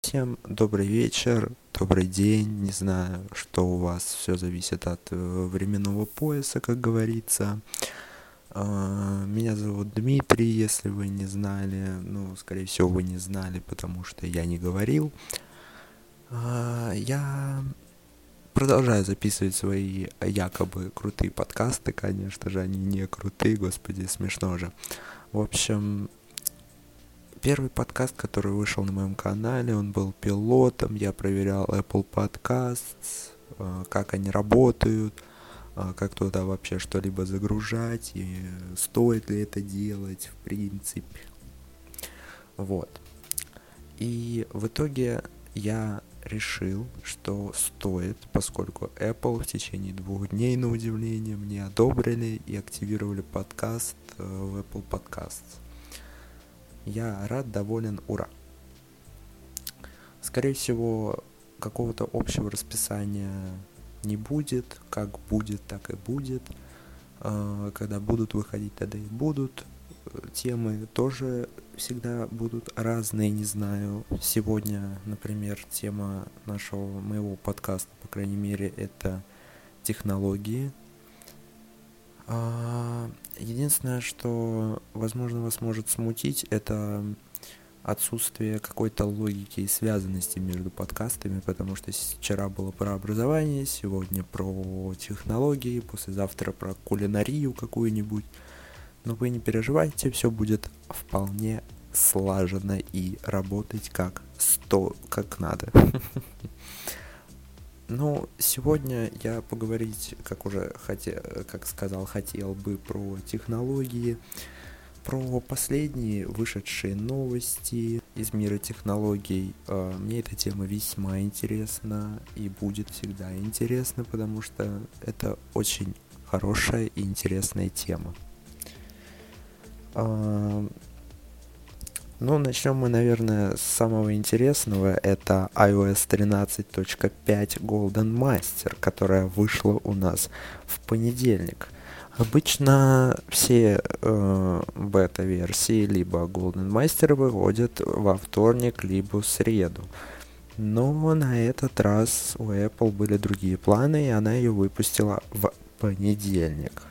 Всем добрый вечер, добрый день, не знаю, что у вас, все зависит от э, временного пояса, как говорится. А, меня зовут Дмитрий, если вы не знали, ну, скорее всего, вы не знали, потому что я не говорил. А, я продолжаю записывать свои якобы крутые подкасты, конечно же, они не крутые, господи, смешно же. В общем, первый подкаст, который вышел на моем канале, он был пилотом, я проверял Apple Podcasts, э, как они работают, э, как туда вообще что-либо загружать, и стоит ли это делать, в принципе. Вот. И в итоге я решил, что стоит, поскольку Apple в течение двух дней, на удивление, мне одобрили и активировали подкаст э, в Apple Podcasts. Я рад, доволен, ура. Скорее всего, какого-то общего расписания не будет. Как будет, так и будет. Э, когда будут выходить, тогда и будут. Темы тоже всегда будут разные, не знаю. Сегодня, например, тема нашего моего подкаста, по крайней мере, это технологии. А, единственное, что, возможно, вас может смутить, это отсутствие какой-то логики и связанности между подкастами, потому что вчера было про образование, сегодня про технологии, послезавтра про кулинарию какую-нибудь. Но вы не переживайте, все будет вполне слаженно и работать как сто, как надо. Ну, сегодня я поговорить, как уже хотел, как сказал, хотел бы про технологии, про последние вышедшие новости из мира технологий. А, мне эта тема весьма интересна и будет всегда интересна, потому что это очень хорошая и интересная тема. Ну, начнем мы, наверное, с самого интересного. Это iOS 13.5 Golden Master, которая вышла у нас в понедельник. Обычно все э, бета-версии либо Golden Master выходят во вторник, либо в среду. Но на этот раз у Apple были другие планы, и она ее выпустила в понедельник.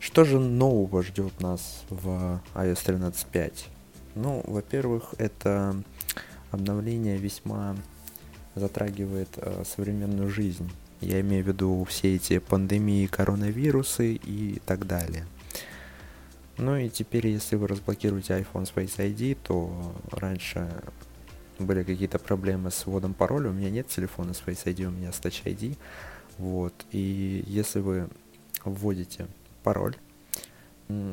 Что же нового ждет нас в iOS 13.5? Ну, во-первых, это обновление весьма затрагивает э, современную жизнь. Я имею в виду все эти пандемии, коронавирусы и так далее. Ну и теперь, если вы разблокируете iPhone с Face ID, то раньше были какие-то проблемы с вводом пароля. У меня нет телефона с Face ID, у меня с Touch ID. Вот. И если вы вводите пароль,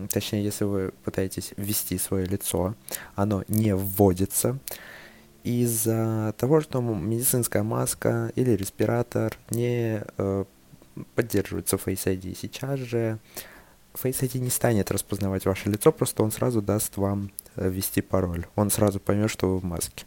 точнее, если вы пытаетесь ввести свое лицо, оно не вводится из-за того, что медицинская маска или респиратор не э, поддерживается Face ID. Сейчас же Face ID не станет распознавать ваше лицо, просто он сразу даст вам э, ввести пароль. Он сразу поймет, что вы в маске.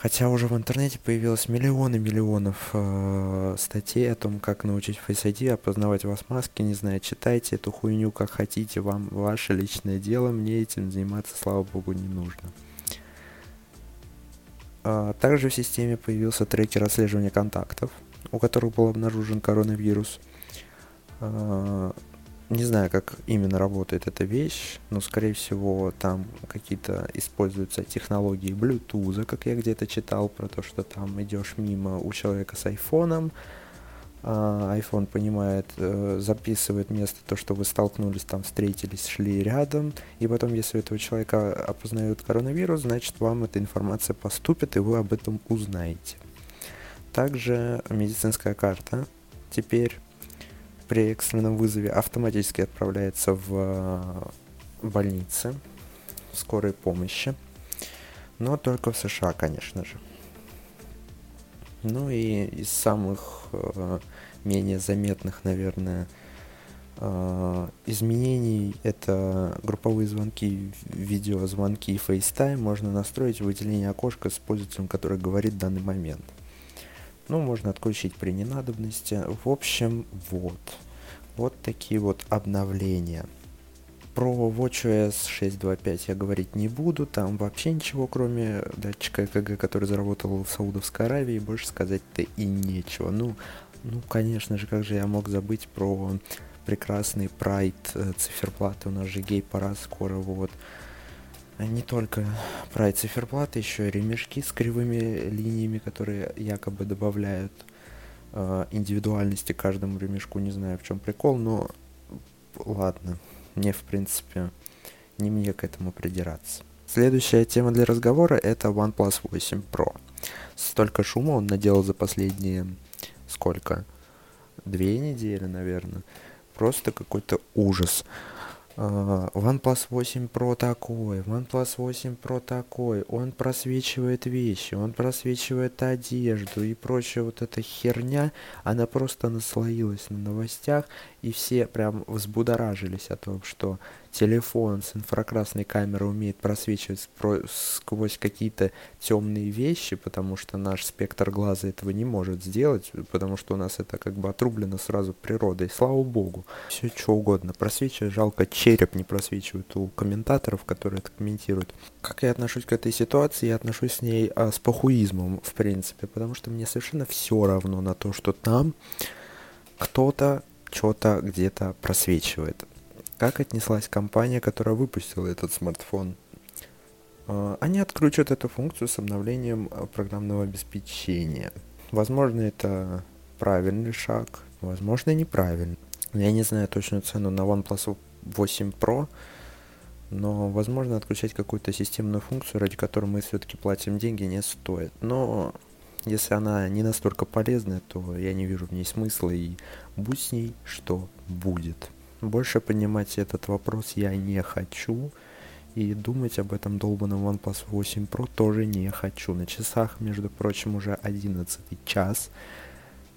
Хотя уже в интернете появилось миллионы миллионов э, статей о том, как научить Face ID опознавать вас маски, не знаю, читайте эту хуйню как хотите, вам ваше личное дело, мне этим заниматься, слава богу, не нужно. А, также в системе появился трекер отслеживания контактов, у которых был обнаружен коронавирус. А, не знаю, как именно работает эта вещь, но, скорее всего, там какие-то используются технологии Bluetooth, как я где-то читал про то, что там идешь мимо у человека с айфоном, а iPhone понимает, э, записывает место, то, что вы столкнулись, там встретились, шли рядом, и потом, если у этого человека опознают коронавирус, значит, вам эта информация поступит, и вы об этом узнаете. Также медицинская карта теперь при экстренном вызове автоматически отправляется в э, больницы скорой помощи. Но только в США, конечно же. Ну и из самых э, менее заметных, наверное, э, изменений это групповые звонки, видеозвонки и FaceTime. Можно настроить выделение окошка с пользователем, который говорит в данный момент. Ну, можно отключить при ненадобности. В общем, вот. Вот такие вот обновления. Про WatchOS 6.2.5 я говорить не буду, там вообще ничего, кроме датчика ЭКГ, который заработал в Саудовской Аравии, больше сказать-то и нечего. Ну, ну, конечно же, как же я мог забыть про прекрасный Pride э, циферблаты, у нас же гей-парад скоро, вот. Не только Pride циферблаты, еще и ремешки с кривыми линиями, которые якобы добавляют э, индивидуальности каждому ремешку, не знаю в чем прикол, но ладно мне, в принципе, не мне к этому придираться. Следующая тема для разговора это OnePlus 8 Pro. Столько шума он наделал за последние сколько? Две недели, наверное. Просто какой-то ужас. Uh, OnePlus 8 Pro такой, OnePlus 8 Pro такой, он просвечивает вещи, он просвечивает одежду и прочая вот эта херня, она просто наслоилась на новостях, и все прям взбудоражились о том, что телефон с инфракрасной камерой умеет просвечивать сквозь какие-то темные вещи, потому что наш спектр глаза этого не может сделать, потому что у нас это как бы отрублено сразу природой. Слава богу. Все что угодно. Просвечивает, жалко, череп не просвечивает у комментаторов, которые это комментируют. Как я отношусь к этой ситуации? Я отношусь с ней а, с похуизмом, в принципе, потому что мне совершенно все равно на то, что там кто-то что-то где-то просвечивает. Как отнеслась компания, которая выпустила этот смартфон? А, они отключат эту функцию с обновлением а, программного обеспечения. Возможно, это правильный шаг, возможно, неправильный. Я не знаю точную цену на OnePlus 8 Pro, но, возможно, отключать какую-то системную функцию, ради которой мы все-таки платим деньги, не стоит. Но если она не настолько полезная, то я не вижу в ней смысла и будь с ней, что будет. Больше понимать этот вопрос я не хочу. И думать об этом долбанном OnePlus 8 Pro тоже не хочу. На часах, между прочим, уже 11 час.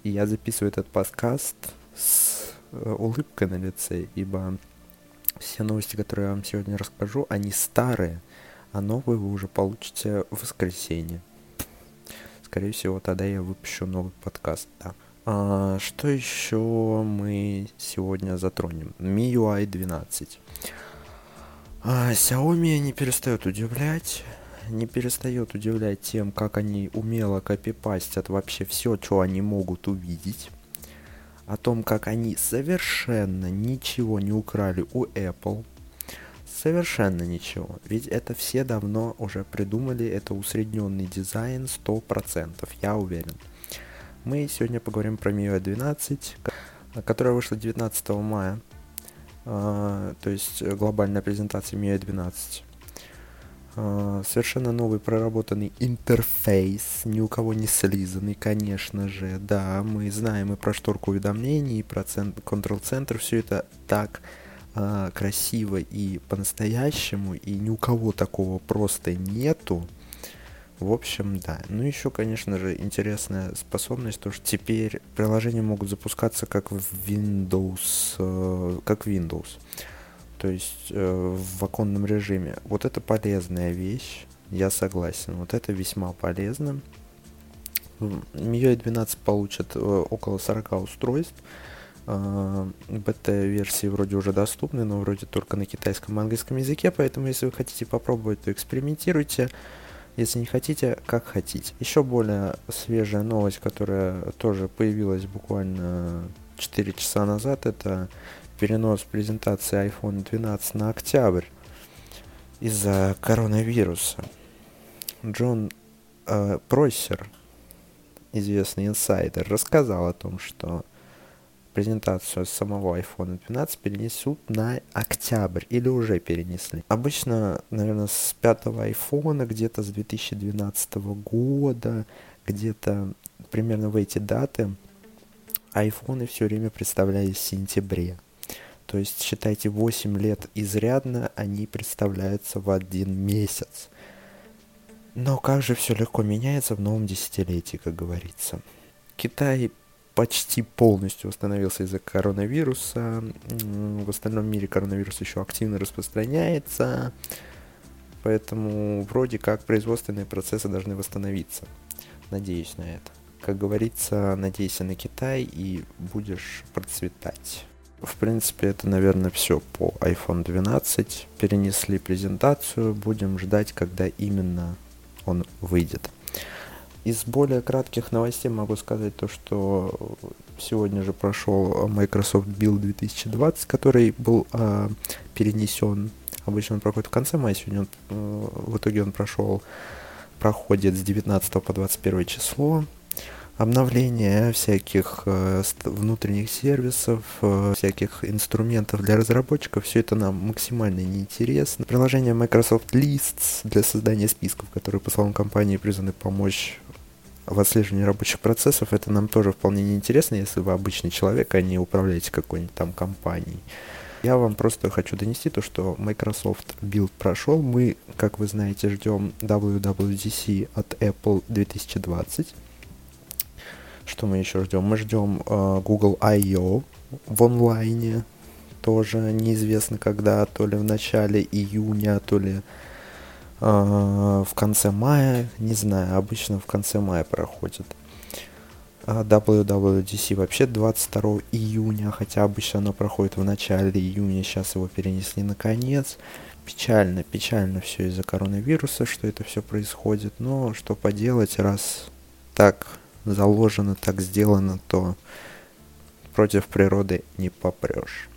И я записываю этот подкаст с э, улыбкой на лице, ибо все новости, которые я вам сегодня расскажу, они старые, а новые вы уже получите в воскресенье. Скорее всего, тогда я выпущу новый подкаст, да. А, что еще мы сегодня затронем? MIUI 12. А, Xiaomi не перестает удивлять. Не перестает удивлять тем, как они умело копипастят вообще все, что они могут увидеть. О том, как они совершенно ничего не украли у Apple. Совершенно ничего. Ведь это все давно уже придумали. Это усредненный дизайн 100%, я уверен. Мы сегодня поговорим про MIUI 12, которая вышла 19 мая. Uh, то есть глобальная презентация MIUI 12. Uh, совершенно новый проработанный интерфейс, ни у кого не слизанный, конечно же. Да, мы знаем и про шторку уведомлений, и про контрол-центр. Все это так uh, красиво и по-настоящему, и ни у кого такого просто нету. В общем, да. Ну, еще, конечно же, интересная способность, то что теперь приложения могут запускаться как в Windows, э, как Windows. То есть э, в оконном режиме. Вот это полезная вещь, я согласен. Вот это весьма полезно. MIUI 12 получат э, около 40 устройств. Бета-версии вроде уже доступны, но вроде только на китайском и английском языке, поэтому если вы хотите попробовать, то экспериментируйте. Если не хотите, как хотите. Еще более свежая новость, которая тоже появилась буквально 4 часа назад, это перенос презентации iPhone 12 на октябрь из-за коронавируса. Джон э, Пройсер, известный инсайдер, рассказал о том, что презентацию самого iPhone 12 перенесут на октябрь или уже перенесли. Обычно, наверное, с пятого iPhone, где-то с 2012 года, где-то примерно в эти даты, айфоны все время представлялись в сентябре. То есть, считайте, 8 лет изрядно они представляются в один месяц. Но как же все легко меняется в новом десятилетии, как говорится. Китай почти полностью восстановился из-за коронавируса. В остальном мире коронавирус еще активно распространяется. Поэтому вроде как производственные процессы должны восстановиться. Надеюсь на это. Как говорится, надейся на Китай и будешь процветать. в принципе, это, наверное, все по iPhone 12. Перенесли презентацию. Будем ждать, когда именно он выйдет. Из более кратких новостей могу сказать то, что сегодня же прошел Microsoft Build 2020, который был э, перенесен. Обычно он проходит в конце мая, сегодня он, э, в итоге он прошел, проходит с 19 по 21 число обновление всяких э, внутренних сервисов, э, всяких инструментов для разработчиков, все это нам максимально неинтересно. Приложение Microsoft Lists для создания списков, которые, по словам компании, призваны помочь в отслеживании рабочих процессов, это нам тоже вполне неинтересно, если вы обычный человек, а не управляете какой-нибудь там компанией. Я вам просто хочу донести то, что Microsoft Build прошел. Мы, как вы знаете, ждем WWDC от Apple 2020. Что мы еще ждем? Мы ждем э, Google I.O. в онлайне. Тоже неизвестно когда, то ли в начале июня, то ли э, в конце мая. Не знаю, обычно в конце мая проходит. А WWDC вообще 22 июня, хотя обычно оно проходит в начале июня, сейчас его перенесли на конец. Печально, печально все из-за коронавируса, что это все происходит, но что поделать, раз так заложено, так сделано, то против природы не попрешь.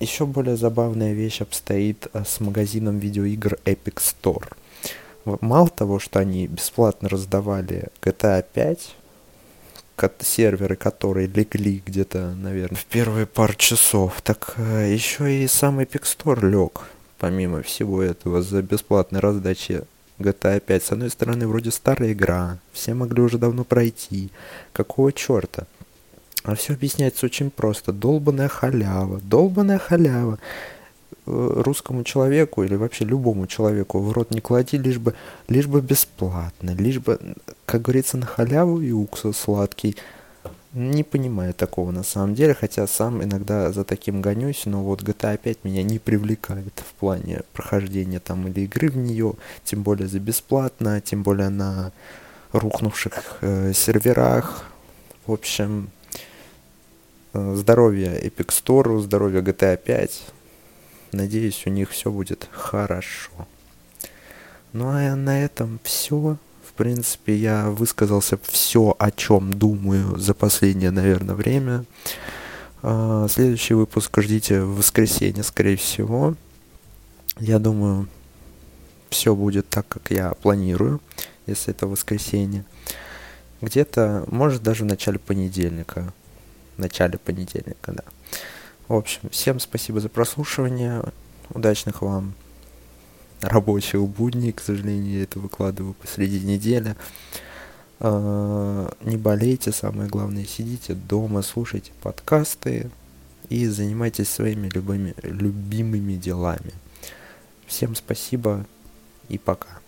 Еще более забавная вещь обстоит э, с магазином видеоигр Epic Store. Мало того, что они бесплатно раздавали GTA 5, серверы, которые легли где-то, наверное, в первые пару часов, так э, еще и сам Epic Store лег, помимо всего этого, за бесплатной раздачи GTA 5. С одной стороны, вроде старая игра, все могли уже давно пройти. Какого черта? А все объясняется очень просто. Долбаная халява. Долбаная халява. Э, русскому человеку или вообще любому человеку в рот не клади, лишь бы, лишь бы бесплатно, лишь бы, как говорится, на халяву и уксус сладкий. Не понимаю такого на самом деле, хотя сам иногда за таким гонюсь, но вот GTA 5 меня не привлекает в плане прохождения там или игры в нее, тем более за бесплатно, тем более на рухнувших э, серверах. В общем, э, здоровье Epic Store, здоровье GTA 5. Надеюсь, у них все будет хорошо. Ну а на этом все. В принципе, я высказался все, о чем думаю за последнее, наверное, время. А, следующий выпуск ждите в воскресенье, скорее всего. Я думаю, все будет так, как я планирую, если это воскресенье. Где-то, может, даже в начале понедельника. В начале понедельника, да. В общем, всем спасибо за прослушивание. Удачных вам рабочих будней, к сожалению, я это выкладываю посреди недели. А, не болейте, самое главное, сидите дома, слушайте подкасты и занимайтесь своими любыми, любимыми делами. Всем спасибо и пока.